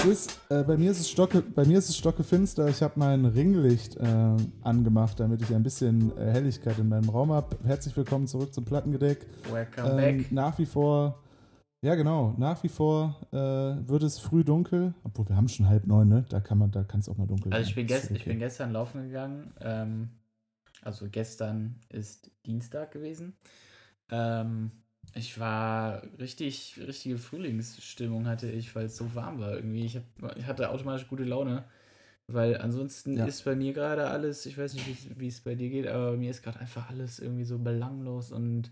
es ist, äh, bei, mir ist es stocke, bei mir ist es stocke finster. Ich habe mein Ringlicht äh, angemacht, damit ich ein bisschen äh, Helligkeit in meinem Raum habe. Herzlich willkommen zurück zum Plattengedeck. Welcome Ähm, back. nach wie vor, ja genau, nach wie vor äh, wird es früh dunkel. Obwohl wir haben schon halb neun, ne? Da kann man, da kann es auch mal dunkel Also ich werden. bin, gest, ich okay. bin gestern laufen gegangen. Ähm, also gestern ist Dienstag gewesen. Ähm, ich war richtig, richtige Frühlingsstimmung hatte ich, weil es so warm war irgendwie. Ich, hab, ich hatte automatisch gute Laune. Weil ansonsten Ja. ist bei mir gerade alles, ich weiß nicht, wie es bei dir geht, aber bei mir ist gerade einfach alles irgendwie so belanglos und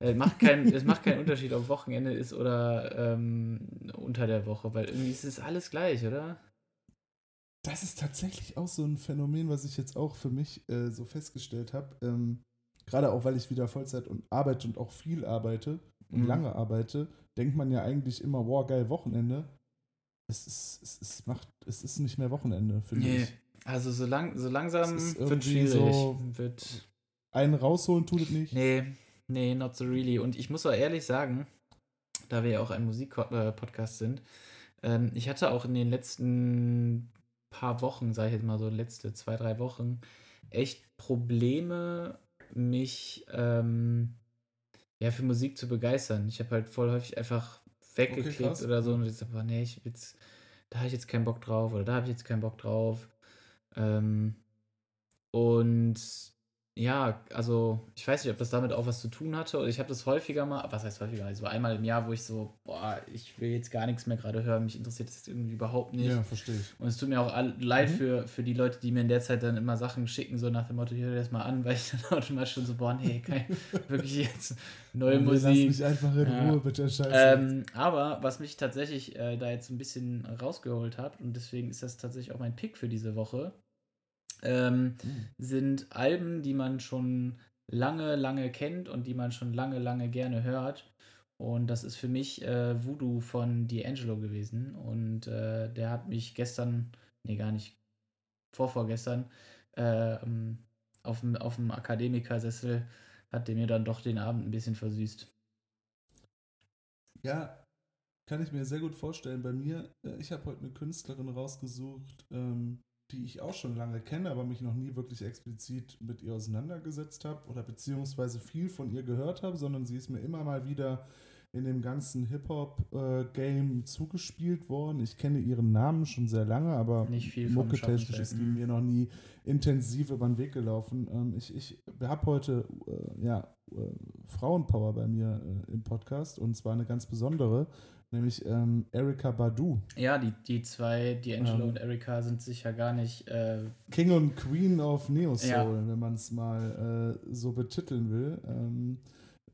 äh, macht kein, es macht keinen Unterschied, ob Wochenende ist oder ähm, unter der Woche, weil irgendwie ist es alles gleich, oder? Das ist tatsächlich auch so ein Phänomen, was ich jetzt auch für mich äh, so festgestellt habe. Ähm, Gerade auch, weil ich wieder Vollzeit und arbeite und auch viel arbeite und Mhm. lange arbeite, denkt man ja eigentlich immer, wow, geil, Wochenende. Es ist, es ist, macht, es ist nicht mehr Wochenende, finde Nee, ich. also so, lang, so langsam Es wird irgendwie schwierig. so- Wird, Einen rausholen tut es nicht. nee, nee, not so really. Und ich muss auch ehrlich sagen, da wir ja auch ein Musikpodcast sind, ähm, ich hatte auch in den letzten paar Wochen, sage ich jetzt mal so, letzte zwei, drei Wochen, echt Probleme, mich ähm, ja, für Musik zu begeistern. Ich habe halt voll häufig einfach weggeklickt krass. oder so und ich sag, boah, nee, ich jetzt, da habe ich jetzt keinen Bock drauf oder da habe ich jetzt keinen Bock drauf. Ähm, und ja, also ich weiß nicht, ob das damit auch was zu tun hatte. Oder ich habe das häufiger mal, was heißt häufiger? Also einmal im Jahr, wo ich so, boah, ich will jetzt gar nichts mehr gerade hören, mich interessiert das jetzt irgendwie überhaupt nicht. Ja, verstehe ich. Und es tut mir auch leid Mhm. für, für die Leute, die mir in der Zeit dann immer Sachen schicken, so nach dem Motto, hör dir das mal an, weil ich dann automatisch schon so, boah, nee, kein, wirklich jetzt neue Nee, Lass Musik. mich einfach in Ja. Ruhe mit der Scheiße. Ähm, aber was mich tatsächlich äh, da jetzt ein bisschen rausgeholt hat, und deswegen ist das tatsächlich auch mein Pick für diese Woche, ähm, Mhm. sind Alben, die man schon lange, lange kennt und die man schon lange, lange gerne hört. Und das ist für mich äh, Voodoo von D'Angelo gewesen. Und äh, der hat mich gestern, nee, gar nicht, vorvorgestern, äh, ähm, auf dem, auf dem Akademikersessel hat der mir dann doch den Abend ein bisschen versüßt. Ja, kann ich mir sehr gut vorstellen. Bei mir, äh, ich habe heute eine Künstlerin rausgesucht, ähm, die ich auch schon lange kenne, aber mich noch nie wirklich explizit mit ihr auseinandergesetzt habe oder beziehungsweise viel von ihr gehört habe, sondern sie ist mir immer mal wieder in dem ganzen Hip-Hop-Game zugespielt worden. Ich kenne ihren Namen schon sehr lange, aber mucketechnisch ist die stellen. mir noch nie intensiv über den Weg gelaufen. Ähm, ich ich habe heute äh, ja, äh, Frauenpower bei mir äh, im Podcast und zwar eine ganz besondere, nämlich ähm, Erika Badu. Ja, die, die zwei, D'Angelo Ähm. und Erika, sind sicher gar nicht. Äh, King und Queen of Neo Soul, Ja. wenn man es mal äh, so betiteln will. Ähm,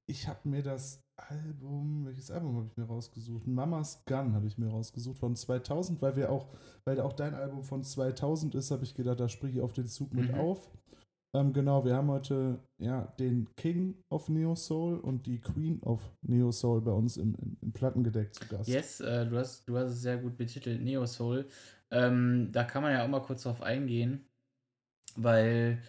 ich habe mir das Album, welches Album habe ich mir rausgesucht? Mama's Gun habe ich mir rausgesucht von 2000, weil wir auch, weil auch dein Album von 2000 ist, habe ich gedacht, da springe ich auf den Zug mit Mhm. auf. Ähm, genau, wir haben heute ja den King of Neo Soul und die Queen of Neo Soul bei uns im, im, im Plattengedeck zu Gast. yes, äh, du, hast, du hast es sehr gut betitelt, Neo Soul. Ähm, da kann man ja auch mal kurz drauf eingehen, weil,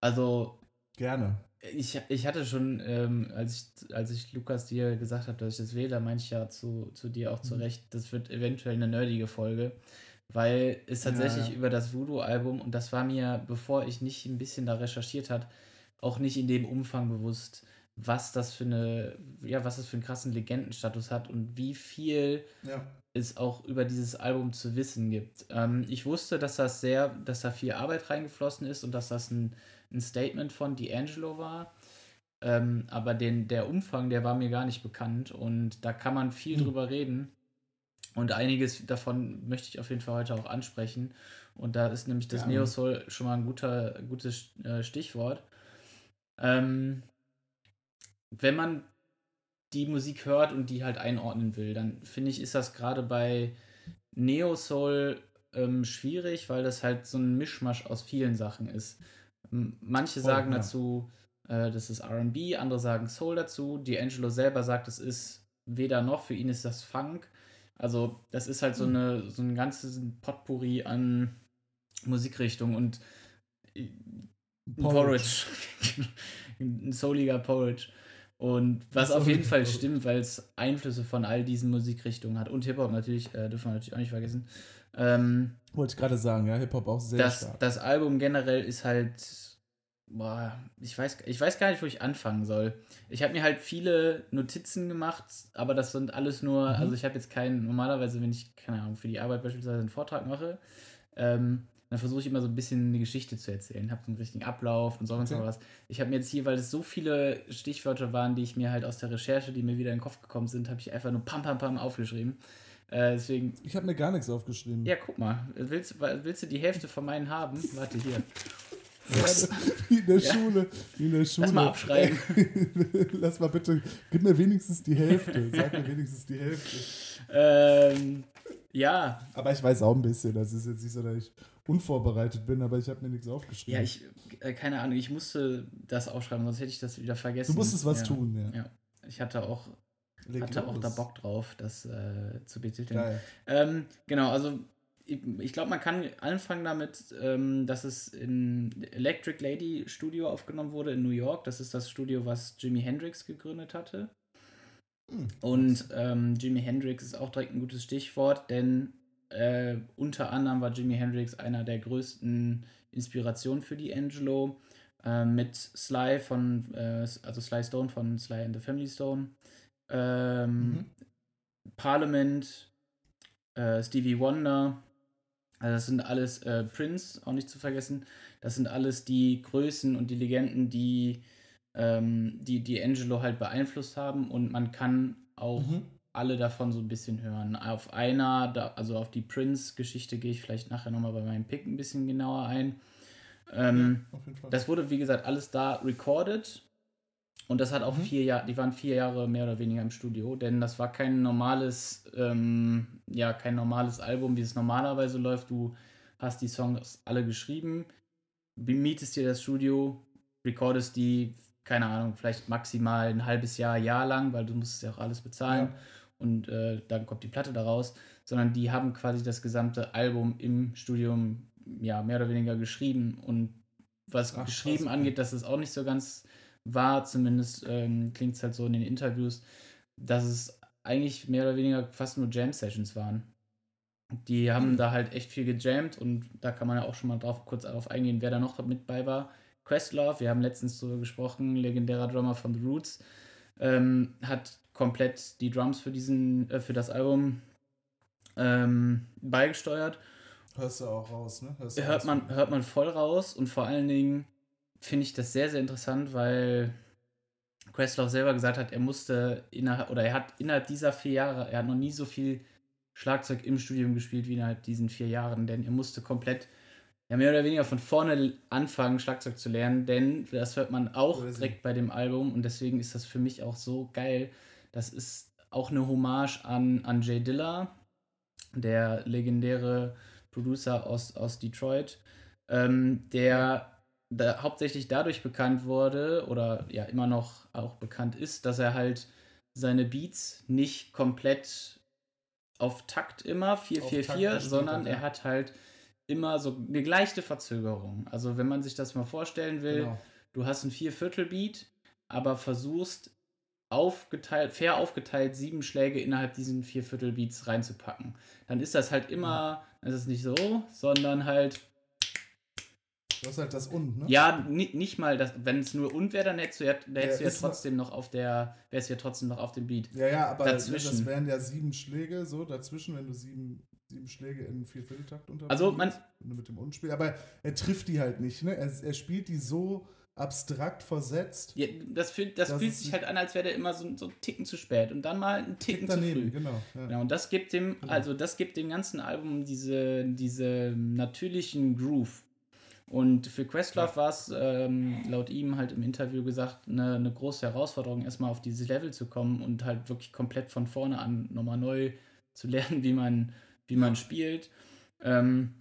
also, Gerne. ich, ich hatte schon, ähm, als, ich, als ich Lukas dir gesagt habe, dass ich das wähle, da meinte ich ja zu, zu dir auch zu Mhm. Recht, das wird eventuell eine nerdige Folge, weil es tatsächlich Ja, ja. über das Voodoo-Album, und das war mir, bevor ich nicht ein bisschen da recherchiert hat, auch nicht in dem Umfang bewusst, was das für eine, ja, was das für einen krassen Legendenstatus hat und wie viel Ja. es auch über dieses Album zu wissen gibt. Ähm, ich wusste, dass das sehr, dass da viel Arbeit reingeflossen ist und dass das ein, ein Statement von D'Angelo war. Ähm, aber den, der Umfang, der war mir gar nicht bekannt und da kann man viel Hm. drüber reden. Und einiges davon möchte ich auf jeden Fall heute auch ansprechen. Und da ist nämlich das Gerne. Neo Soul schon mal ein guter, gutes äh, Stichwort. Ähm, wenn man die Musik hört und die halt einordnen will, dann finde ich, ist das gerade bei Neo Soul ähm, schwierig, weil das halt so ein Mischmasch aus vielen Sachen ist. Manche sagen ja. dazu, äh, das ist RB, andere sagen Soul dazu. D'Angelo selber sagt, es ist weder noch, für ihn ist das Funk. Also, das ist halt so, Hm. eine, so ein ganzes Potpourri an Musikrichtungen und äh, Porridge. ein souliger Porridge. Und was auf jeden Fall stimmt, weil es Einflüsse von all diesen Musikrichtungen hat. Und Hip-Hop natürlich, äh, dürfen wir natürlich auch nicht vergessen. Ähm, Wollte ich gerade sagen, ja, Hip-Hop auch sehr das, stark. Das Album generell ist halt. Boah, ich weiß, ich weiß gar nicht, wo ich anfangen soll. Ich habe mir halt viele Notizen gemacht, aber das sind alles nur, Mhm. also ich habe jetzt keinen, normalerweise, wenn ich, keine Ahnung, für die Arbeit beispielsweise einen Vortrag mache, ähm, dann versuche ich immer so ein bisschen eine Geschichte zu erzählen, habe so einen richtigen Ablauf und sonst Okay. was. Ich habe mir jetzt hier, weil es so viele Stichwörter waren, die ich mir halt aus der Recherche, die mir wieder in den Kopf gekommen sind, habe ich einfach nur pam pam pam aufgeschrieben. Äh, deswegen, Ich habe mir gar nichts aufgeschrieben. ja, guck mal, willst, willst du die Hälfte von meinen haben? Warte hier. Wie in der Ja. Schule. Wie in der Schule. Lass mal abschreiben. Lass mal bitte, gib mir wenigstens die Hälfte. Sag mir wenigstens die Hälfte. Ähm, ja, Aber ich weiß auch ein bisschen. Das ist jetzt nicht so, dass ich unvorbereitet bin, aber ich habe mir nichts aufgeschrieben. ja, ich, äh, keine Ahnung, ich musste das aufschreiben, sonst hätte ich das wieder vergessen. du musstest was ja. tun, ja. Ja. Ich hatte auch, Leg hatte auch da Bock drauf, das äh, zu betiteln. Ähm, genau, also ich, glaube, man kann anfangen damit, ähm, dass es in Electric Lady Studio aufgenommen wurde in New York. Das ist das Studio, was Jimi Hendrix gegründet hatte. Hm. Und ähm, Jimi Hendrix ist auch direkt ein gutes Stichwort, denn äh, unter anderem war Jimi Hendrix einer der größten Inspirationen für die Angelo. Äh, mit Sly von, äh, also Sly Stone von Sly and the Family Stone. Ähm, Mhm. Parliament, äh, Stevie Wonder. Also das sind alles äh, Prince, auch nicht zu vergessen. Das sind alles die Größen und die Legenden, die ähm, die, die Angelo halt beeinflusst haben und man kann auch Mhm. alle davon so ein bisschen hören. Auf einer, da, also auf die Prince-Geschichte gehe ich vielleicht nachher nochmal bei meinem Pick ein bisschen genauer ein. Ähm, Fall. das wurde, wie gesagt, alles da recorded. Und das hat auch Mhm. vier Jahre, die waren vier Jahre mehr oder weniger im Studio, denn das war kein normales, ähm, ja, kein normales Album, wie es normalerweise läuft. Du hast die Songs alle geschrieben, mietest dir das Studio, recordest die, keine Ahnung, vielleicht maximal ein halbes Jahr, Jahr lang, weil du musst ja auch alles bezahlen Ja. und äh, dann kommt die Platte daraus, sondern die haben quasi das gesamte Album im Studium ja mehr oder weniger geschrieben und was Ach, geschrieben krass, angeht, das ist auch nicht so ganz wahr, zumindest ähm, klingt es halt so in den Interviews, dass es eigentlich mehr oder weniger fast nur Jam-Sessions waren. Die haben Hm. da halt echt viel gejammt und da kann man ja auch schon mal drauf kurz darauf eingehen, wer da noch mit bei war. Questlove, wir haben letztens darüber gesprochen, legendärer Drummer von The Roots, ähm, hat komplett die Drums für diesen, äh, für das Album ähm, beigesteuert. Hörst du auch raus, ne? Hörst Hört man, hört man voll raus und vor allen Dingen finde ich das sehr, sehr interessant, weil Questlove selber gesagt hat, er musste innerhalb, oder er hat innerhalb dieser vier Jahre, er hat noch nie so viel Schlagzeug im Studium gespielt wie innerhalb diesen vier Jahren, denn er musste komplett, ja, mehr oder weniger von vorne anfangen, Schlagzeug zu lernen, denn das hört man auch Crazy. direkt bei dem Album und deswegen ist das für mich auch so geil. Das ist auch eine Hommage an, an Jay Dilla, der legendäre Producer aus, aus Detroit, ähm, der da hauptsächlich dadurch bekannt wurde oder ja immer noch auch bekannt ist, dass er halt seine Beats nicht komplett auf Takt immer Auf 444, Takt gespielt sondern ja. er hat halt immer so eine leichte Verzögerung. Also wenn man sich das mal vorstellen will, Genau. du hast ein Vierviertel-Beat, aber versuchst aufgeteilt, fair aufgeteilt sieben Schläge innerhalb diesen Vierviertel-Beats reinzupacken. Dann ist das halt immer, das ist nicht so, sondern halt, Du hast halt das und, ne? ja, ni nicht mal, das, wenn es nur und wäre, dann hättest du ja, dann hättest du ja ist noch- trotzdem noch auf der, wärst du ja trotzdem noch auf dem Beat. Ja, ja, aber ne, Dazwischen. das wären ja sieben Schläge, so dazwischen, wenn du sieben, sieben Schläge in Viervierteltakt unter. Also, man- Wenn du mit dem Und spielst. Aber er trifft die halt nicht, ne? Er, er spielt die so abstrakt versetzt. Ja, das fühlt, das Das fühlt ist- sich halt an, als wäre der immer so, so einen Ticken zu spät und dann mal einen Ticken zu daneben, früh. genau. Ja. Ja, und das gibt dem, Genau. also das gibt dem ganzen Album diese, diese natürlichen Groove. Und für Questlove war es ähm, laut ihm halt im Interview gesagt, eine, eine große Herausforderung, erstmal auf dieses Level zu kommen und halt wirklich komplett von vorne an nochmal neu zu lernen, wie man, wie man spielt. Ähm,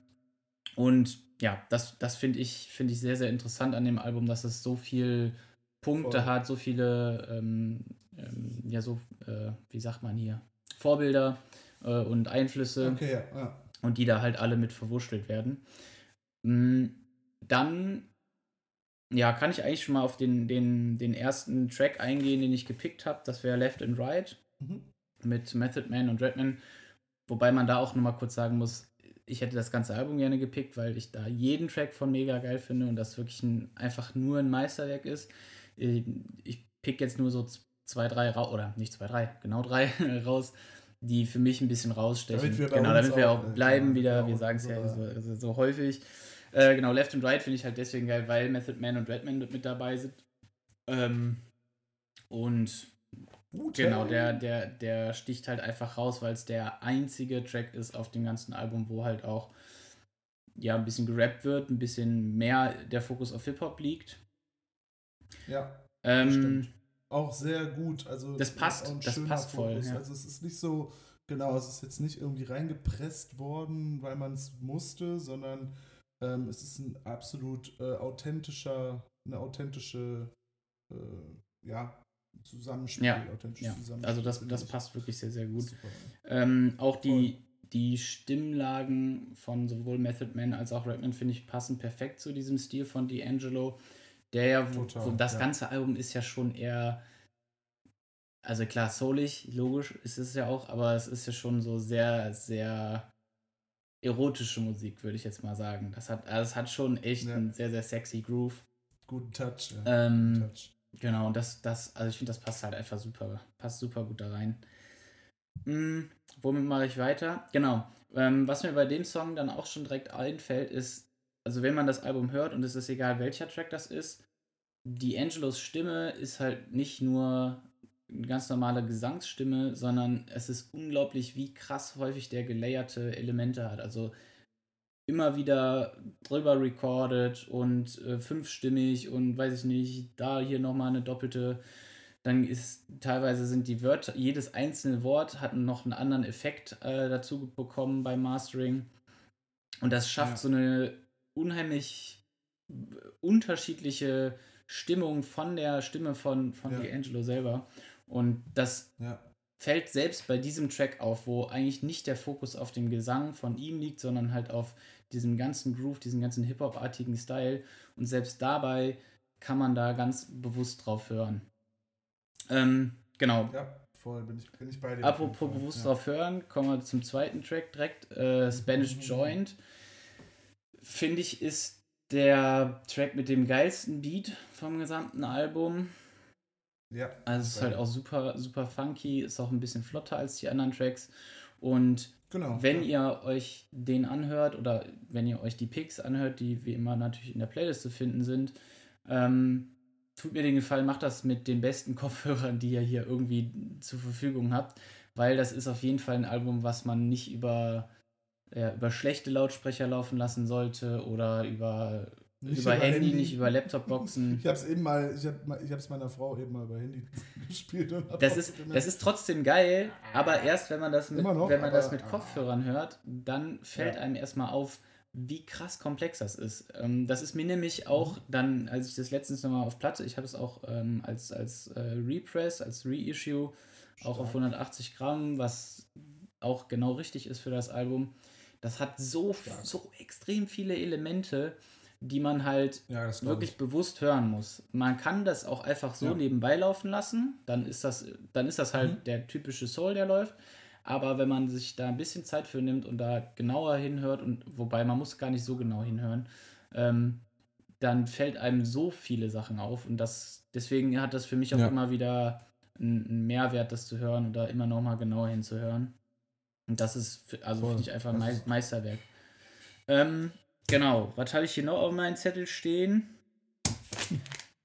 und ja, das, das finde ich, find ich sehr, sehr interessant an dem Album, dass es so viel Punkte Voll. hat, so viele, ähm, ähm, ja, so, äh, wie sagt man hier, Vorbilder äh, und Einflüsse Okay, ja. ja. und die da halt alle mit verwurschtelt werden. Mm, Dann ja, kann ich eigentlich schon mal auf den, den, den ersten Track eingehen, den ich gepickt habe. Das wäre Left and Right mhm. mit Method Man und Redman. Wobei man da auch nochmal kurz sagen muss, ich hätte das ganze Album gerne gepickt, weil ich da jeden Track von mega geil finde und das wirklich ein, einfach nur ein Meisterwerk ist. Äh, ich pick jetzt nur so zwei, drei raus, oder nicht zwei, drei, genau drei raus, die für mich ein bisschen rausstechen. Damit genau, damit wir auch, auch bleiben äh, wieder, wir sagen es ja so, so häufig. Äh, genau, Left and Right finde ich halt deswegen geil, weil Method Man und Redman mit dabei sind. Ähm, und Gute. genau, der, der, der sticht halt einfach raus, weil es der einzige Track ist auf dem ganzen Album, wo halt auch ja ein bisschen gerappt wird, ein bisschen mehr der Fokus auf Hip-Hop liegt. Ja. Ähm, auch sehr gut. Also das passt, das passt voll. Ja. Also es ist nicht so, genau, es ist jetzt nicht irgendwie reingepresst worden, weil man es musste, sondern ähm, es ist ein absolut äh, authentischer, eine authentische, äh, ja, Zusammenspiel. Ja, ja. Zusammenspiel, also das, das passt wirklich sehr, sehr gut. Ähm, auch die, die Stimmlagen von sowohl Method Man als auch Redman, finde ich, passen perfekt zu diesem Stil von D'Angelo. Der ja, wo, Total, wo das ja. ganze Album ist ja schon eher, also klar, soulig, logisch ist es ja auch, aber es ist ja schon so sehr, sehr erotische Musik, würde ich jetzt mal sagen. Das hat, also es hat schon echt ja. einen sehr, sehr sexy Groove. Guten Touch, ja. Ähm, Guten Touch. Genau, und das, das, also ich finde, das passt halt einfach super, passt super gut da rein. Hm, womit mache ich weiter? Genau. Ähm, was mir bei dem Song dann auch schon direkt einfällt, ist, also wenn man das Album hört und es ist egal, welcher Track das ist, die Angelos Stimme ist halt nicht nur eine ganz normale Gesangsstimme, sondern es ist unglaublich, wie krass häufig der gelayerte Elemente hat. Also immer wieder drüber recorded und äh, fünfstimmig und weiß ich nicht, da hier nochmal eine doppelte. Dann ist teilweise sind die Wörter, jedes einzelne Wort hat noch einen anderen Effekt äh, dazu bekommen beim Mastering. Und das schafft ja. so eine unheimlich unterschiedliche Stimmung von der Stimme von, von ja. D'Angelo selber. Und das ja. fällt selbst bei diesem Track auf, wo eigentlich nicht der Fokus auf dem Gesang von ihm liegt, sondern halt auf diesem ganzen Groove, diesen ganzen Hip-Hop-artigen Style. Und selbst dabei kann man da ganz bewusst drauf hören. Ähm, genau. Ja, voll, bin ich, bin ich bei dir. Apropos bewusst ja. drauf hören, kommen wir zum zweiten Track direkt. Äh, Spanish mhm. Joint. Finde ich, ist der Track mit dem geilsten Beat vom gesamten Album. Ja. Also es ist halt auch super, super funky, ist auch ein bisschen flotter als die anderen Tracks. Und genau, wenn ja. ihr euch den anhört oder wenn ihr euch die Picks anhört, die wie immer natürlich in der Playlist zu finden sind, ähm, tut mir den Gefallen, macht das mit den besten Kopfhörern, die ihr hier irgendwie zur Verfügung habt, weil das ist auf jeden Fall ein Album, was man nicht über ja, über schlechte Lautsprecher laufen lassen sollte oder über, nicht über, über Handy, Handy, nicht über Laptopboxen. Ich habe es eben mal, ich habe es meiner Frau eben mal über Handy gespielt. das, ist, das ist trotzdem geil, aber erst wenn man das mit, noch, wenn man das mit Kopfhörern hört, dann fällt ja. einem erstmal auf, wie krass komplex das ist. Ähm, das ist mir nämlich auch mhm. dann, als ich das letztens nochmal auf Platte, ich habe es auch ähm, als, als äh, Repress, als Reissue, Stark. auch auf 180 Gramm, was auch genau richtig ist für das Album. Das hat so, so extrem viele Elemente, die man halt ja, wirklich ich. bewusst hören muss. Man kann das auch einfach so ja. nebenbei laufen lassen, dann ist das, dann ist das halt mhm. der typische Soul, der läuft. Aber wenn man sich da ein bisschen Zeit für nimmt und da genauer hinhört, und wobei man muss gar nicht so genau hinhören, ähm, dann fällt einem so viele Sachen auf. Und das, deswegen hat das für mich auch ja. immer wieder einen Mehrwert, das zu hören und da immer noch mal genauer hinzuhören. Und das ist, also finde ich einfach ein Meisterwerk. Ähm, genau, was habe ich hier noch auf meinem Zettel stehen?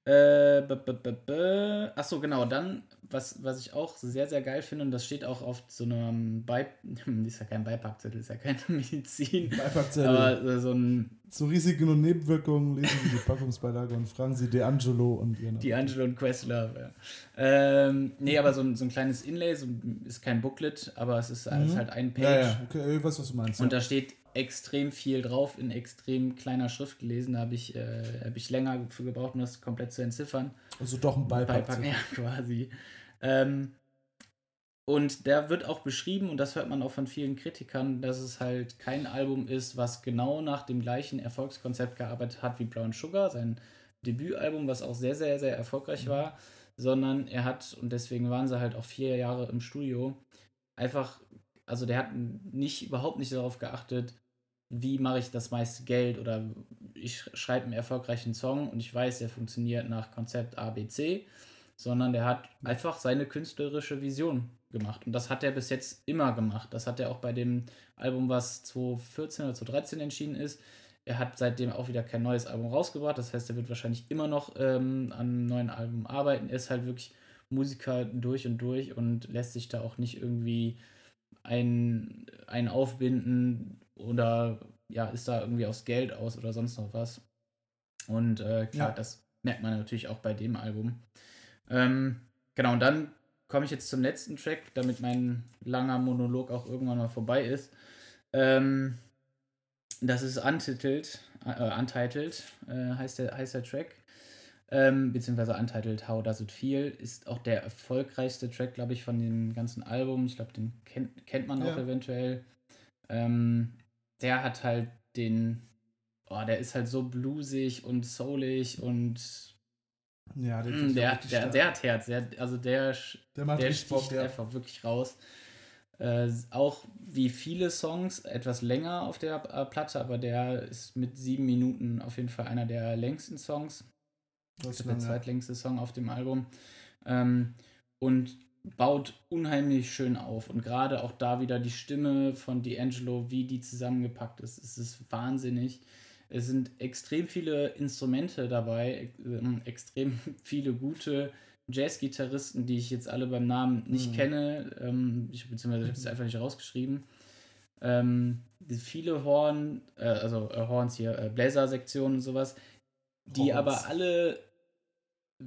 Äh, Achso, genau, dann, was, was ich auch sehr, sehr geil finde, und das steht auch auf so einem Beip ist ja kein Beipackzettel, ist ja keine Medizin. Beipackzettel. Aber so ein. Zu Risiken und Nebenwirkungen lesen Sie die Packungsbeilage und fragen Sie D'Angelo und ihren. D'Angelo und Questlove, ja. Ähm, nee, aber so ein, so ein kleines Inlay, so, ist kein Booklet, aber es ist, mhm. ist halt ein Page. Ja, ja, okay, ich weiß, was du meinst. Und ja. da steht extrem viel drauf in extrem kleiner Schrift gelesen. Da habe ich, äh, hab ich länger für gebraucht, um das komplett zu entziffern. Also doch ein Beipack. Beipack ja, quasi. Ähm, und der wird auch beschrieben, und das hört man auch von vielen Kritikern, dass es halt kein Album ist, was genau nach dem gleichen Erfolgskonzept gearbeitet hat wie Brown Sugar, sein Debütalbum, was auch sehr, sehr, sehr erfolgreich mhm. war, sondern er hat, und deswegen waren sie halt auch vier Jahre im Studio, einfach, also der hat nicht, überhaupt nicht darauf geachtet, wie mache ich das meiste Geld oder ich schreibe einen erfolgreichen Song und ich weiß, der funktioniert nach Konzept ABC, sondern der hat einfach seine künstlerische Vision gemacht. Und das hat er bis jetzt immer gemacht. Das hat er auch bei dem Album, was 2014 oder 2013 entschieden ist. Er hat seitdem auch wieder kein neues Album rausgebracht. Das heißt, er wird wahrscheinlich immer noch ähm, an einem neuen Album arbeiten. Er ist halt wirklich Musiker durch und durch und lässt sich da auch nicht irgendwie ein, ein aufbinden oder ja, ist da irgendwie aufs Geld aus oder sonst noch was. Und äh, klar, ja. das merkt man natürlich auch bei dem Album. Ähm, genau, und dann komme ich jetzt zum letzten Track, damit mein langer Monolog auch irgendwann mal vorbei ist. Ähm, das ist Untitled, äh, Untitled äh, heißt, der, heißt der Track. Ähm, beziehungsweise Untitled How Does It Feel ist auch der erfolgreichste Track, glaube ich, von dem ganzen Album. Ich glaube, den kennt, kennt man ja. auch eventuell. Ähm, der hat halt den, oh, der ist halt so bluesig und soulig und ja, der, mm, der, der, der, hat Herz. Der, also der, der, der sticht Bock, ja. einfach wirklich raus. Äh, auch wie viele Songs, etwas länger auf der äh, Platte, aber der ist mit sieben Minuten auf jeden Fall einer der längsten Songs. Das ist der zweitlängste Song auf dem Album. Ähm, und baut unheimlich schön auf. Und gerade auch da wieder die Stimme von D'Angelo, wie die zusammengepackt ist, es ist wahnsinnig. Es sind extrem viele Instrumente dabei, ähm, extrem viele gute Jazz-Gitarristen, die ich jetzt alle beim Namen nicht mhm. kenne, ähm, ich, beziehungsweise ich habe es einfach nicht rausgeschrieben. Ähm, viele Horn, äh, also äh, Horns hier, äh, Bläser-Sektionen und sowas, die Horns. aber alle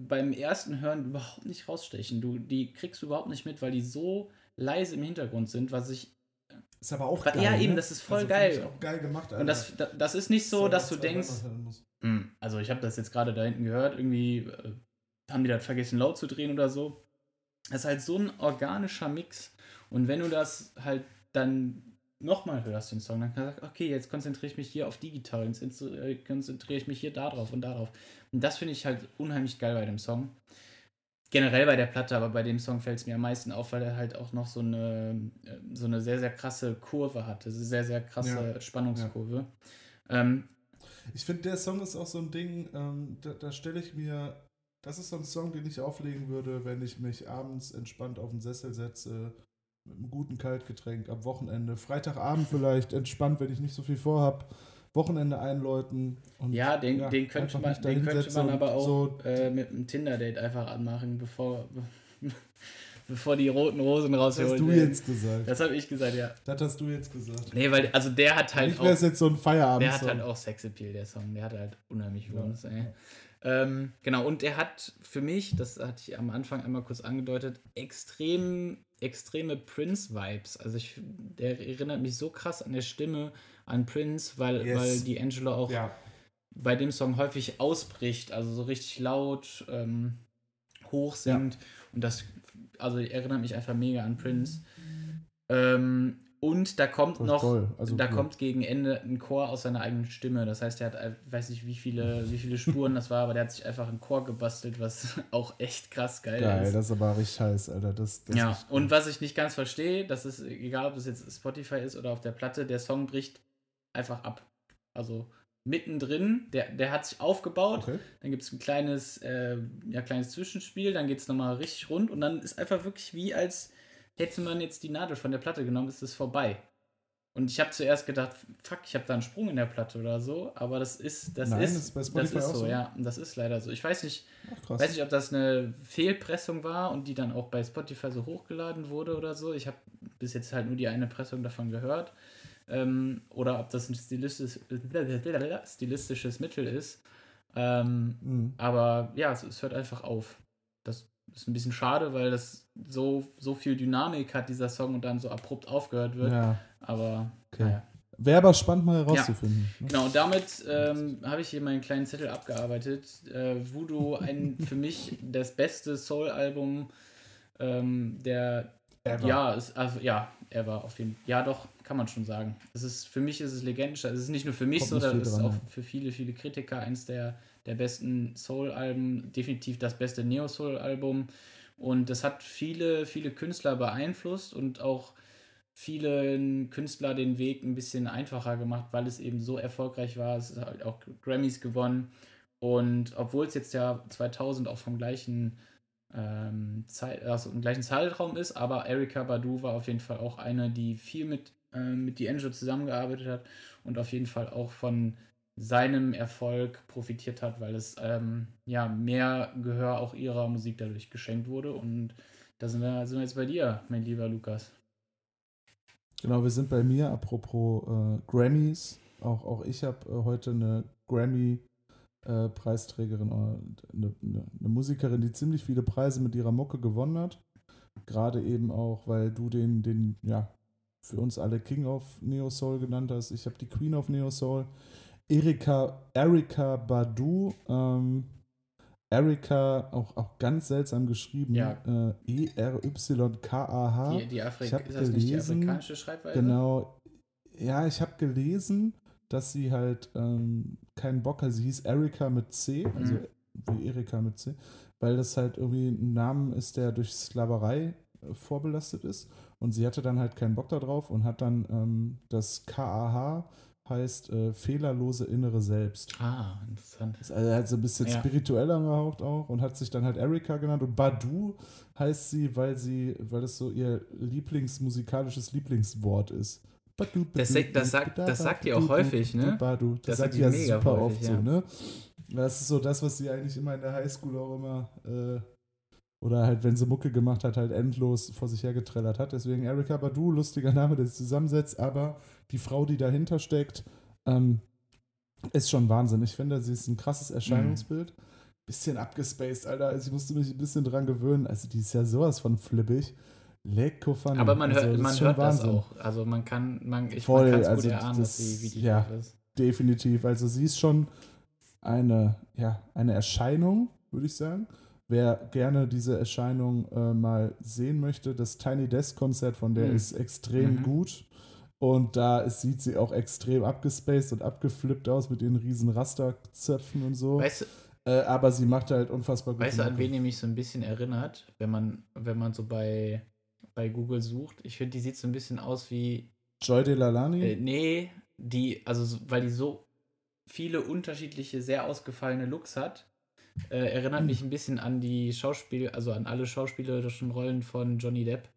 beim ersten Hören überhaupt nicht rausstechen. Du, die kriegst du überhaupt nicht mit, weil die so leise im Hintergrund sind, was ich ist aber auch geil. Ja, eben, ne? das ist voll also, geil. Auch geil gemacht, Alter. Und das, das ist nicht so, so dass du denkst. Hm, also, ich habe das jetzt gerade da hinten gehört, irgendwie äh, haben die das vergessen, laut zu drehen oder so. Das ist halt so ein organischer Mix. Und wenn du das halt dann nochmal hörst, den Song, dann kannst du sagen, okay, jetzt konzentriere ich mich hier auf die Gitarre, jetzt äh, konzentriere ich mich hier darauf und darauf. Und das finde ich halt unheimlich geil bei dem Song generell bei der Platte, aber bei dem Song fällt es mir am meisten auf, weil er halt auch noch so eine, äh, so eine sehr, sehr krasse Kurve hat. Das ist eine sehr, sehr krasse ja. Spannungskurve. Ja. Ähm, ich finde, der Song ist auch so ein Ding, ähm, da, da stelle ich mir, das ist so ein Song, den ich auflegen würde, wenn ich mich abends entspannt auf den Sessel setze, mit einem guten Kaltgetränk am Wochenende. Freitagabend vielleicht entspannt, wenn ich nicht so viel vorhabe Wochenende einläuten. Und, ja, den, ja, den, könnte, man, den könnte man aber auch so äh, mit einem Tinder-Date einfach anmachen, bevor, bevor die roten Rosen rausholen. Das hast du jetzt gesagt. Das habe ich gesagt, ja. Das hast du jetzt gesagt. Nee, weil, also der hat halt ich auch... jetzt so ein Feierabend Der hat halt auch Sexappeal, der Song. Der hat halt unheimlich Wumms, ja. ey. Ähm, genau, und der hat für mich, das hatte ich am Anfang einmal kurz angedeutet, extrem, extreme Prince-Vibes. Also ich, der erinnert mich so krass an der Stimme, an Prince, weil, yes. weil die Angelo auch ja. bei dem Song häufig ausbricht, also so richtig laut ähm, hoch singt. Ja. Und das, also erinnert mich einfach mega an Prince. Ähm, und da kommt noch, also, da ja. kommt gegen Ende ein Chor aus seiner eigenen Stimme. Das heißt, er hat, ich äh, weiß nicht, wie viele, wie viele Spuren das war, aber der hat sich einfach einen Chor gebastelt, was auch echt krass geil, geil ist. Geil, das ist aber richtig heiß, Alter. Das, das ja, und was ich nicht ganz verstehe, das ist egal, ob das jetzt Spotify ist oder auf der Platte, der Song bricht einfach ab. Also mittendrin, der, der hat sich aufgebaut, okay. dann gibt es ein kleines, äh, ja, kleines Zwischenspiel, dann geht es nochmal richtig rund und dann ist einfach wirklich wie als hätte man jetzt die Nadel von der Platte genommen, ist es vorbei. Und ich habe zuerst gedacht, fuck, ich habe da einen Sprung in der Platte oder so, aber das ist, das Nein, ist, das, das ist so, so, ja, das ist leider so. Ich weiß nicht, Ach, weiß nicht, ob das eine Fehlpressung war und die dann auch bei Spotify so hochgeladen wurde oder so. Ich habe bis jetzt halt nur die eine Pressung davon gehört. Ähm, oder ob das ein stilistisch, stilistisches Mittel ist. Ähm, mhm. Aber ja, es, es hört einfach auf. Das ist ein bisschen schade, weil das so, so viel Dynamik hat, dieser Song, und dann so abrupt aufgehört wird. Ja. Aber okay. naja. Wäre aber spannend mal herauszufinden. Ja. Genau, damit ähm, habe ich hier meinen kleinen Zettel abgearbeitet. Äh, Voodoo, ein für mich das beste Soul-Album ähm, der ever. Ja, ist, also, ja, ever auf jeden Fall. Ja, doch, kann man schon sagen. Es ist, für mich ist es legendär. Es ist nicht nur für mich Kommt so, das ist auch für viele, viele Kritiker eins der, der besten Soul-Alben, definitiv das beste Neo-Soul-Album. Und das hat viele, viele Künstler beeinflusst und auch vielen Künstler den Weg ein bisschen einfacher gemacht, weil es eben so erfolgreich war. Es hat auch Grammys gewonnen. Und obwohl es jetzt ja 2000 auch vom gleichen, ähm, Zeit, also im gleichen Zeitraum ist, aber Erika Badu war auf jeden Fall auch eine, die viel mit, äh, mit D'Angelo zusammengearbeitet hat und auf jeden Fall auch von seinem Erfolg profitiert hat, weil es ähm, ja mehr Gehör auch ihrer Musik dadurch geschenkt wurde. Und da sind wir, sind wir jetzt bei dir, mein lieber Lukas. Genau, wir sind bei mir, apropos äh, Grammys. Auch, auch ich habe äh, heute eine Grammy-Preisträgerin, äh, eine, eine, eine, Musikerin, die ziemlich viele Preise mit ihrer Mucke gewonnen hat. Gerade eben auch, weil du den, den, ja, für uns alle King of Neo Soul genannt hast. Ich habe die Queen of Neo Soul. Erika, Erika Badu, ähm, Erika, auch, auch ganz seltsam geschrieben. Ja. Äh, E-R-Y-K-A-H. Die, die Afrik ich ist das gelesen, nicht die afrikanische Schreibweise? Genau. Ja, ich habe gelesen, dass sie halt ähm, keinen Bock hat. Sie hieß Erika mit C, also mhm. wie Erika mit C, weil das halt irgendwie ein Name ist, der durch Sklaverei äh, vorbelastet ist. Und sie hatte dann halt keinen Bock darauf und hat dann ähm, das KAH heißt äh, fehlerlose innere Selbst. Ah, interessant. Ist also halt so ein bisschen ja. spirituell angehaucht auch und hat sich dann halt Erika genannt. Und Badu heißt sie, weil sie, weil das so ihr Lieblingsmusikalisches Lieblingswort ist. Badu, Badu, das, das, sagt, das sagt ihr auch häufig, ne? Badu. Das, das sagt ihr ja super häufig, oft ja. so, ne? Das ist so das, was sie eigentlich immer in der Highschool auch immer äh, oder halt, wenn sie Mucke gemacht hat, halt endlos vor sich hergetrellert hat. Deswegen Erika Badu, lustiger Name, der sich zusammensetzt, aber die Frau, die dahinter steckt, ähm, ist schon Wahnsinn. Ich finde, sie ist ein krasses Erscheinungsbild. Mhm. Bisschen abgespaced, Alter. Also ich musste mich ein bisschen dran gewöhnen. Also die ist ja sowas von flippig. Lecko funny. Aber man also, hört, man hört das auch. Also man kann, man, ich Voll, man kann also gut erahnen, das, dass sie, wie die ja, ist. Definitiv. Also sie ist schon eine, ja, eine Erscheinung, würde ich sagen. Wer gerne diese Erscheinung äh, mal sehen möchte, das Tiny Desk Konzert von der mhm. ist extrem mhm. gut. Und da ist, sieht sie auch extrem abgespaced und abgeflippt aus mit ihren riesen Rasterzöpfen und so. Weißt du, äh, aber sie macht halt unfassbar gut. Weißt du, an wen die mich so ein bisschen erinnert, wenn man, wenn man so bei, bei Google sucht? Ich finde, die sieht so ein bisschen aus wie. Joy Delalani? Äh, nee, die, also weil die so viele unterschiedliche, sehr ausgefallene Looks hat äh, erinnert mich ein bisschen an die Schauspiel, also an alle schauspielerischen Rollen von Johnny Depp.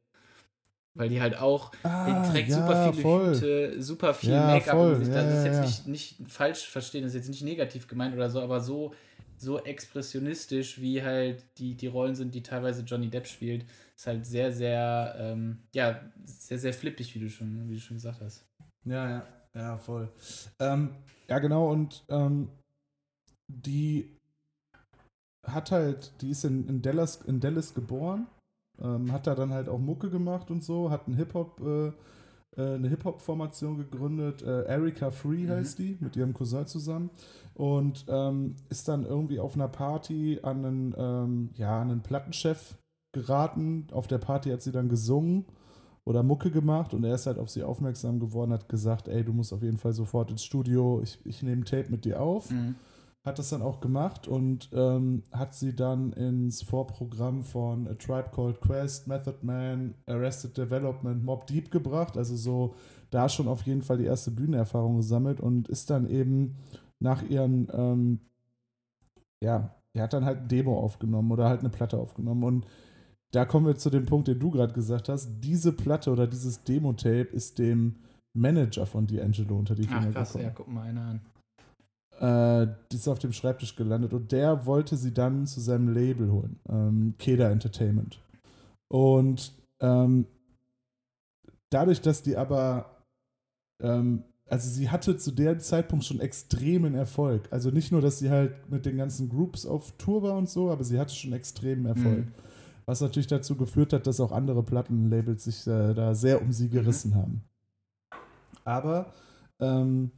Weil die halt auch, ah, trägt ja, super viele voll. Hüte, super viel ja, Make-up. Das ja, ist jetzt nicht, nicht falsch verstehen, das ist jetzt nicht negativ gemeint oder so, aber so, so expressionistisch, wie halt die, die Rollen sind, die teilweise Johnny Depp spielt, ist halt sehr, sehr, ähm, ja, sehr, sehr flippig, wie du schon, wie du schon gesagt hast. Ja, ja, ja, voll. Ähm, ja, genau, und ähm, die hat halt, die ist in, in, Dallas, in Dallas geboren, ähm, hat da dann halt auch Mucke gemacht und so, hat einen Hip-Hop, äh, äh, eine Hip-Hop-Formation gegründet, äh, Erika Free mhm. heißt die, mit ihrem Cousin zusammen und ähm, ist dann irgendwie auf einer Party an einen, ähm, ja, an einen Plattenchef geraten. Auf der Party hat sie dann gesungen oder Mucke gemacht und er ist halt auf sie aufmerksam geworden, hat gesagt, ey, du musst auf jeden Fall sofort ins Studio, ich, ich nehme Tape mit dir auf. Mhm hat das dann auch gemacht und ähm, hat sie dann ins Vorprogramm von A Tribe Called Quest, Method Man, Arrested Development, Mob Deep gebracht. Also so da schon auf jeden Fall die erste Bühnenerfahrung gesammelt und ist dann eben nach ihren, ähm, ja, er hat dann halt ein Demo aufgenommen oder halt eine Platte aufgenommen und da kommen wir zu dem Punkt, den du gerade gesagt hast. Diese Platte oder dieses Demo-Tape ist dem Manager von D'Angelo unter die Finger Ach, krass, gekommen. Ja, guck mal einer an. Äh, die ist auf dem Schreibtisch gelandet und der wollte sie dann zu seinem Label holen, ähm, Keda Entertainment. Und ähm, dadurch, dass die aber, ähm, also sie hatte zu dem Zeitpunkt schon extremen Erfolg. Also nicht nur, dass sie halt mit den ganzen Groups auf Tour war und so, aber sie hatte schon extremen Erfolg. Mhm. Was natürlich dazu geführt hat, dass auch andere Plattenlabels sich äh, da sehr um sie gerissen mhm. haben. Aber ähm,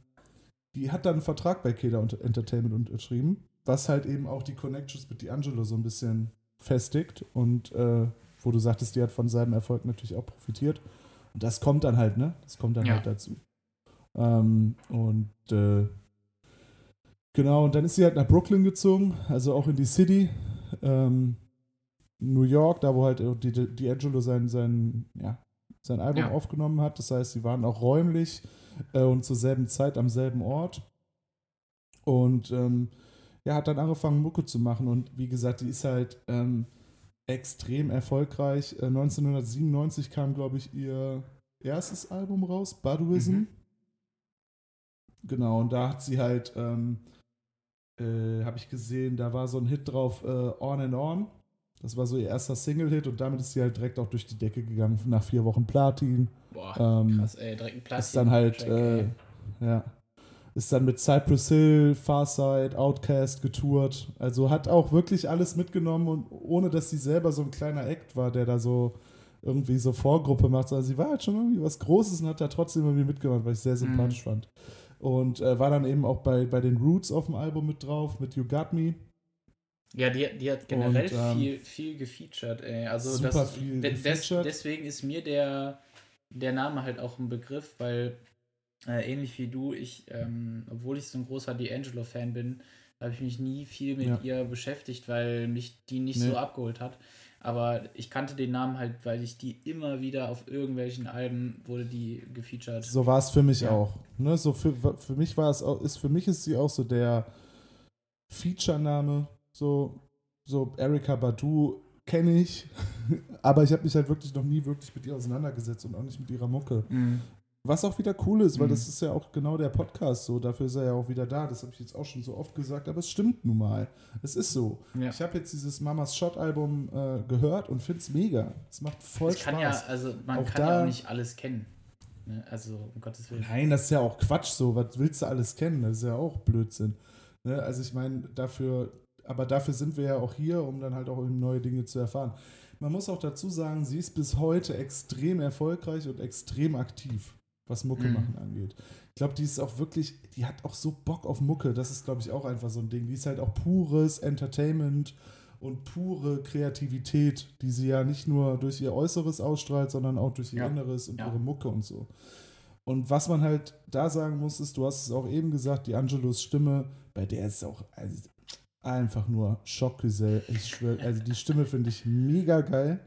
die hat dann einen Vertrag bei Keda Entertainment unterschrieben, was halt eben auch die Connections mit D'Angelo so ein bisschen festigt und äh, wo du sagtest, die hat von seinem Erfolg natürlich auch profitiert. Und das kommt dann halt, ne? Das kommt dann ja. halt dazu. Ähm, und äh, Genau, und dann ist sie halt nach Brooklyn gezogen, also auch in die City. Ähm, New York, da wo halt D'Angelo sein, sein, ja, sein Album ja. aufgenommen hat. Das heißt, sie waren auch räumlich äh, und zur selben Zeit am selben Ort. Und ähm, ja, hat dann angefangen, Mucke zu machen. Und wie gesagt, die ist halt ähm, extrem erfolgreich. Äh, 1997 kam, glaube ich, ihr erstes Album raus, Buddhism. Mhm. Genau, und da hat sie halt, ähm, äh, habe ich gesehen, da war so ein Hit drauf, äh, On and On. Das war so ihr erster Single-Hit und damit ist sie halt direkt auch durch die Decke gegangen nach vier Wochen Platin. Boah, ähm, krass, ey, direkt ein Platin. Ist dann halt, äh, ja, ist dann mit Cypress Hill, Farside, Outcast getourt. Also hat auch wirklich alles mitgenommen und ohne dass sie selber so ein kleiner Act war, der da so irgendwie so Vorgruppe macht. Also sie war halt schon irgendwie was Großes und hat da trotzdem irgendwie mitgemacht, was ich sehr sympathisch mhm. fand. Und äh, war dann eben auch bei, bei den Roots auf dem Album mit drauf, mit You Got Me. Ja, die, die hat generell und, ähm, viel, viel gefeatured, ey. Also super das, viel de gefeatured. deswegen ist mir der, der Name halt auch ein Begriff, weil äh, ähnlich wie du, ich, ähm, obwohl ich so ein großer D'Angelo-Fan bin, habe ich mich nie viel mit ja. ihr beschäftigt, weil mich die nicht nee. so abgeholt hat. Aber ich kannte den Namen halt, weil ich die immer wieder auf irgendwelchen Alben wurde die gefeatured. So war es für mich ja. auch. Ne? So für, für mich war es auch, ist für mich ist sie auch so der Feature-Name so, so Erika Badu kenne ich, aber ich habe mich halt wirklich noch nie wirklich mit ihr auseinandergesetzt und auch nicht mit ihrer Mucke. Mhm. Was auch wieder cool ist, weil mhm. das ist ja auch genau der Podcast so. Dafür ist er ja auch wieder da. Das habe ich jetzt auch schon so oft gesagt, aber es stimmt nun mal. Es ist so. Ja. Ich habe jetzt dieses Mamas Shot Album äh, gehört und finde es mega. Es macht voll kann Spaß. Ja, also man auch kann da, ja auch nicht alles kennen. Ne? Also um Gottes Willen. Nein, das ist ja auch Quatsch so. Was willst du alles kennen? Das ist ja auch Blödsinn. Ne? Also ich meine, dafür aber dafür sind wir ja auch hier, um dann halt auch neue Dinge zu erfahren. Man muss auch dazu sagen, sie ist bis heute extrem erfolgreich und extrem aktiv, was Mucke mhm. machen angeht. Ich glaube, die ist auch wirklich, die hat auch so Bock auf Mucke. Das ist, glaube ich, auch einfach so ein Ding. Die ist halt auch pures Entertainment und pure Kreativität, die sie ja nicht nur durch ihr Äußeres ausstrahlt, sondern auch durch ihr ja. Inneres und ja. ihre Mucke und so. Und was man halt da sagen muss, ist, du hast es auch eben gesagt, die Angelos Stimme, bei der ist auch, also einfach nur Schockgesell. Ich schwöre, also die Stimme finde ich mega geil.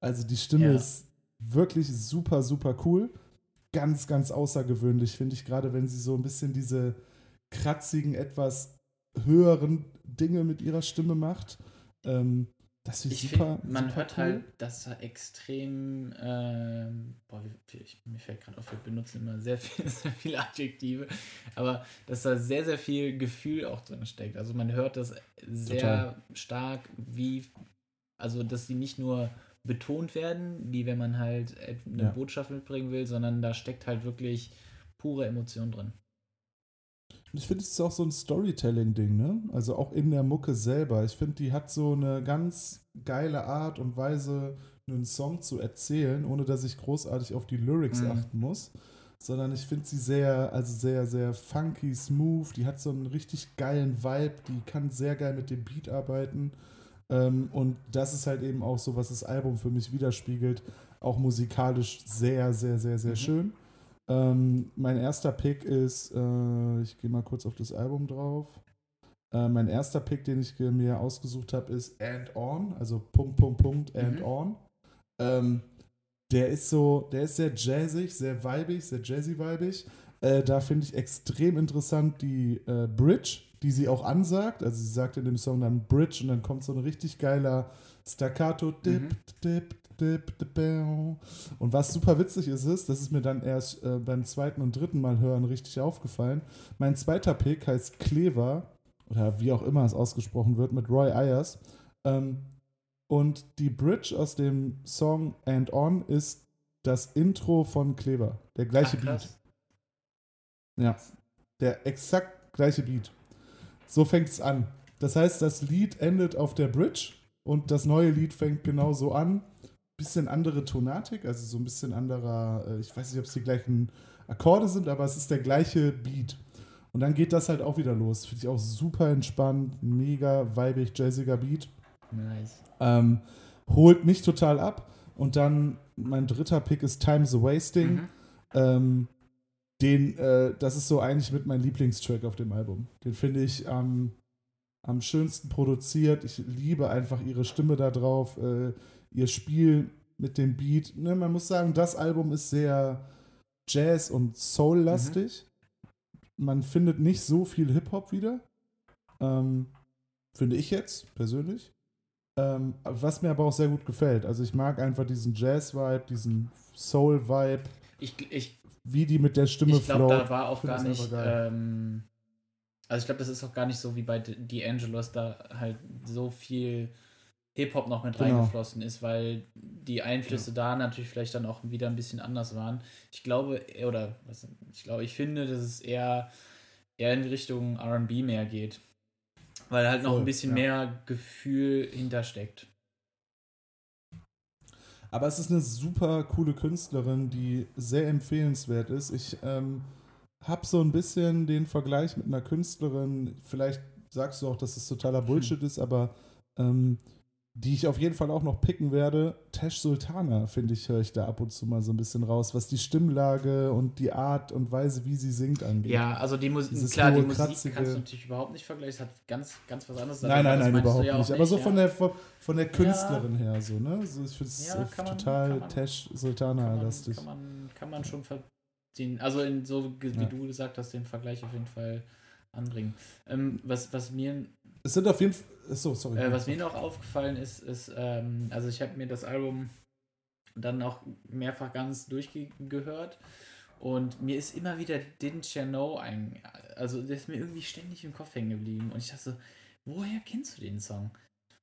Also die Stimme ja. ist wirklich super, super cool. Ganz, ganz außergewöhnlich, finde ich, gerade wenn sie so ein bisschen diese kratzigen, etwas höheren Dinge mit ihrer Stimme macht. Ähm, das ist ich super. Find, man super hört cool. halt, dass er extrem. Ähm, boah, ich, mir fällt gerade auf, wir benutzen immer sehr, viel, sehr viele Adjektive. Aber dass da sehr, sehr viel Gefühl auch drin steckt. Also man hört das sehr Total. stark, wie. Also, dass die nicht nur betont werden, wie wenn man halt eine ja. Botschaft mitbringen will, sondern da steckt halt wirklich pure Emotion drin. Ich finde, es ist auch so ein Storytelling-Ding, ne? Also auch in der Mucke selber. Ich finde, die hat so eine ganz geile Art und Weise, einen Song zu erzählen, ohne dass ich großartig auf die Lyrics mhm. achten muss. Sondern ich finde sie sehr, also sehr, sehr funky, smooth. Die hat so einen richtig geilen Vibe. Die kann sehr geil mit dem Beat arbeiten. Ähm, und das ist halt eben auch so, was das Album für mich widerspiegelt. Auch musikalisch sehr, sehr, sehr, sehr mhm. schön. Ähm, mein erster Pick ist, äh, ich gehe mal kurz auf das Album drauf. Äh, mein erster Pick, den ich mir ausgesucht habe, ist And On, also Punkt, Punkt, Punkt, And mhm. On. Ähm, der ist so, der ist sehr jazzig, sehr weibig, sehr jazzy-weibig. Äh, da finde ich extrem interessant die äh, Bridge, die sie auch ansagt. Also sie sagt in dem Song dann Bridge und dann kommt so ein richtig geiler Staccato, dip, mhm. dip, und was super witzig ist, ist, das ist mir dann erst äh, beim zweiten und dritten Mal hören richtig aufgefallen. Mein zweiter Pick heißt Clever, oder wie auch immer es ausgesprochen wird, mit Roy Ayers. Ähm, und die Bridge aus dem Song And On ist das Intro von Clever. Der gleiche Ach, Beat. Ja. Der exakt gleiche Beat. So fängt es an. Das heißt, das Lied endet auf der Bridge und das neue Lied fängt genauso an bisschen andere Tonatik, also so ein bisschen anderer, äh, ich weiß nicht, ob es die gleichen Akkorde sind, aber es ist der gleiche Beat. Und dann geht das halt auch wieder los. Finde ich auch super entspannt, mega weibig, jazziger Beat. Nice. Ähm, holt mich total ab. Und dann mein dritter Pick ist Time's a Wasting. Mhm. Ähm, den, äh, das ist so eigentlich mit meinem Lieblingstrack auf dem Album. Den finde ich am, am schönsten produziert. Ich liebe einfach ihre Stimme da drauf, äh, ihr Spiel mit dem Beat. Ne, man muss sagen, das Album ist sehr Jazz- und Soul-lastig. Mhm. Man findet nicht so viel Hip-Hop wieder. Ähm, finde ich jetzt persönlich. Ähm, was mir aber auch sehr gut gefällt. Also ich mag einfach diesen Jazz-Vibe, diesen Soul-Vibe. Ich, ich, wie die mit der Stimme Ich glaube, da war auch gar nicht. Ähm, also ich glaube, das ist auch gar nicht so wie bei D'Angelos, da halt so viel Hip-Hop noch mit genau. reingeflossen ist, weil die Einflüsse ja. da natürlich vielleicht dann auch wieder ein bisschen anders waren. Ich glaube, oder was, ich glaube, ich finde, dass es eher, eher in Richtung RB mehr geht. Weil halt Voll, noch ein bisschen ja. mehr Gefühl hintersteckt. Aber es ist eine super coole Künstlerin, die sehr empfehlenswert ist. Ich ähm, habe so ein bisschen den Vergleich mit einer Künstlerin, vielleicht sagst du auch, dass es totaler hm. Bullshit hm. ist, aber ähm, die ich auf jeden Fall auch noch picken werde. Tesh Sultana, finde ich, höre ich da ab und zu mal so ein bisschen raus, was die Stimmlage und die Art und Weise, wie sie singt, angeht. Ja, also die Musik, klar, die Musik kannst du natürlich überhaupt nicht vergleichen, es hat ganz, ganz was anderes. Nein, nein, nein, überhaupt ja nicht. Aber so ja. von, der, von, der Künstlerin ja. her, so, ne? So, ich finde es total Tesh Sultana-lastig. Kann, man, kann man schon verdienen. Also in so, wie du gesagt hast, den Vergleich auf jeden Fall anbringen. Ähm, was, was mir es sind auf jeden Fall. So, sorry. Äh, was mir noch aufgefallen ist, ist, ähm, also ich habe mir das Album dann auch mehrfach ganz durchgehört und mir ist immer wieder Didn't You Know ein. Also der ist mir irgendwie ständig im Kopf hängen geblieben und ich dachte so, woher kennst du den Song?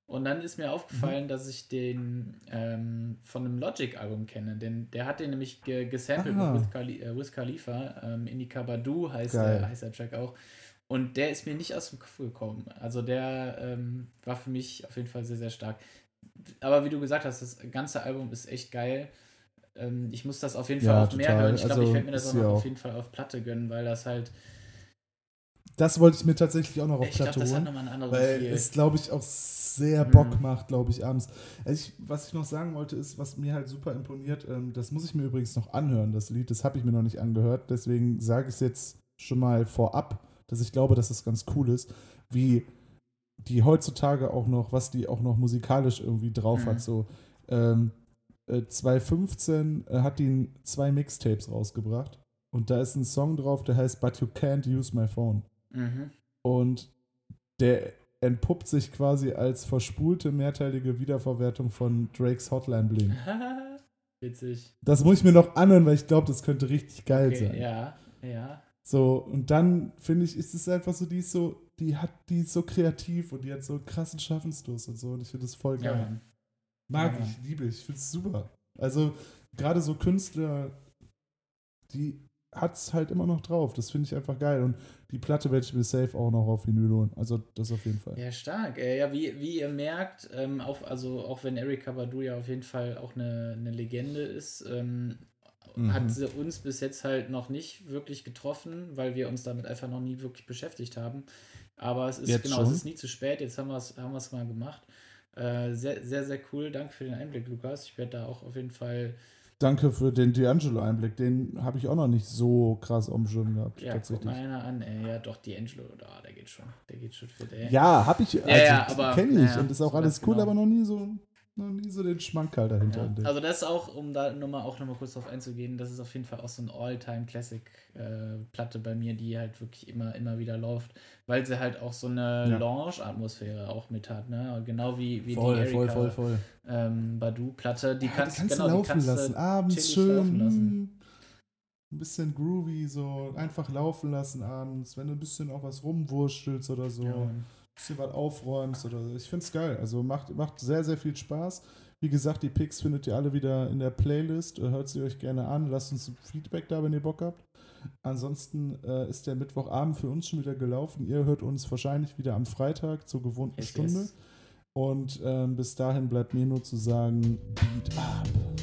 Und dann ist mir aufgefallen, mhm. dass ich den ähm, von einem Logic-Album kenne. Denn der hat den nämlich ge gesampelt mit Wiz, Khali äh, Wiz Khalifa. Ähm, Indika Badu heißt der, heißt der Track auch. Und der ist mir nicht aus dem Kopf gekommen. Also der ähm, war für mich auf jeden Fall sehr, sehr stark. Aber wie du gesagt hast, das ganze Album ist echt geil. Ähm, ich muss das auf jeden Fall ja, auch mehr hören. Ich glaube, also, ich werde mir das auch noch auf jeden Fall auf Platte gönnen, weil das halt. Das wollte ich mir tatsächlich auch noch auf ich Platte glaub, das holen. Weil Feel. es, glaube ich, auch sehr Bock mhm. macht, glaube ich, abends. Also ich, was ich noch sagen wollte, ist, was mir halt super imponiert, ähm, das muss ich mir übrigens noch anhören, das Lied. Das habe ich mir noch nicht angehört. Deswegen sage ich es jetzt schon mal vorab dass ich glaube, dass das ganz cool ist, wie die heutzutage auch noch, was die auch noch musikalisch irgendwie drauf mhm. hat. So ähm, äh, 2015 äh, hat die zwei Mixtapes rausgebracht und da ist ein Song drauf, der heißt But You Can't Use My Phone. Mhm. Und der entpuppt sich quasi als verspulte mehrteilige Wiederverwertung von Drakes Hotline Bling. Witzig. Das muss ich mir noch anhören, weil ich glaube, das könnte richtig geil okay, sein. Ja, ja. So, und dann finde ich, ist es einfach so, die ist so, die hat, die ist so kreativ und die hat so einen krassen Schaffensdurst und so und ich finde das voll geil. Ja, Mag ja, ich, liebe ich, ich finde es super. Also, gerade so Künstler, die hat es halt immer noch drauf. Das finde ich einfach geil. Und die Platte werde ich mir safe auch noch auf Vinyl holen. Also das auf jeden Fall. Ja, stark. Ja, wie, wie ihr merkt, ähm, auch, also auch wenn Erika Badu ja auf jeden Fall auch eine, eine Legende ist, ähm, mhm. hat sie uns bis jetzt halt noch nicht wirklich getroffen, weil wir uns damit einfach noch nie wirklich beschäftigt haben. Aber es ist jetzt genau, schon? es ist nie zu spät. Jetzt haben wir es haben mal gemacht. Äh, sehr, sehr, sehr cool. Danke für den Einblick, Lukas. Ich werde da auch auf jeden Fall. Danke für den D'Angelo-Einblick. Den habe ich auch noch nicht so krass dem Schirm gehabt. Ja, tatsächlich. guck mal einer an. Ey. Ja, doch, D'Angelo, da, der geht schon. Der geht schon für den. Ja, habe ich. Also, ja, ja, aber. Kenne ich ja, und ist auch alles cool, genau. aber noch nie so noch nie so den Schmankerl dahinter. Ja, also das ist auch, um da nochmal auch nochmal kurz drauf einzugehen, das ist auf jeden Fall auch so ein All-Time-Classic-Platte äh, bei mir, die halt wirklich immer, immer wieder läuft, weil sie halt auch so eine ja. Lounge-Atmosphäre auch mit hat, ne? Genau wie, wie voll, die Erika, voll, voll, voll. Ähm, Badu-Platte, die, ja, kannst, die kannst genau, du laufen kannst lassen, abends schön. Lassen. Ein bisschen groovy, so einfach laufen lassen abends, wenn du ein bisschen auch was rumwurschtelst oder so. Ja bisschen was aufräumst oder so. Ich finde es geil. Also macht, macht sehr, sehr viel Spaß. Wie gesagt, die Picks findet ihr alle wieder in der Playlist. Hört sie euch gerne an. Lasst uns Feedback da, wenn ihr Bock habt. Ansonsten äh, ist der Mittwochabend für uns schon wieder gelaufen. Ihr hört uns wahrscheinlich wieder am Freitag zur gewohnten yes, Stunde. Yes. Und ähm, bis dahin bleibt mir nur zu sagen, Beat up.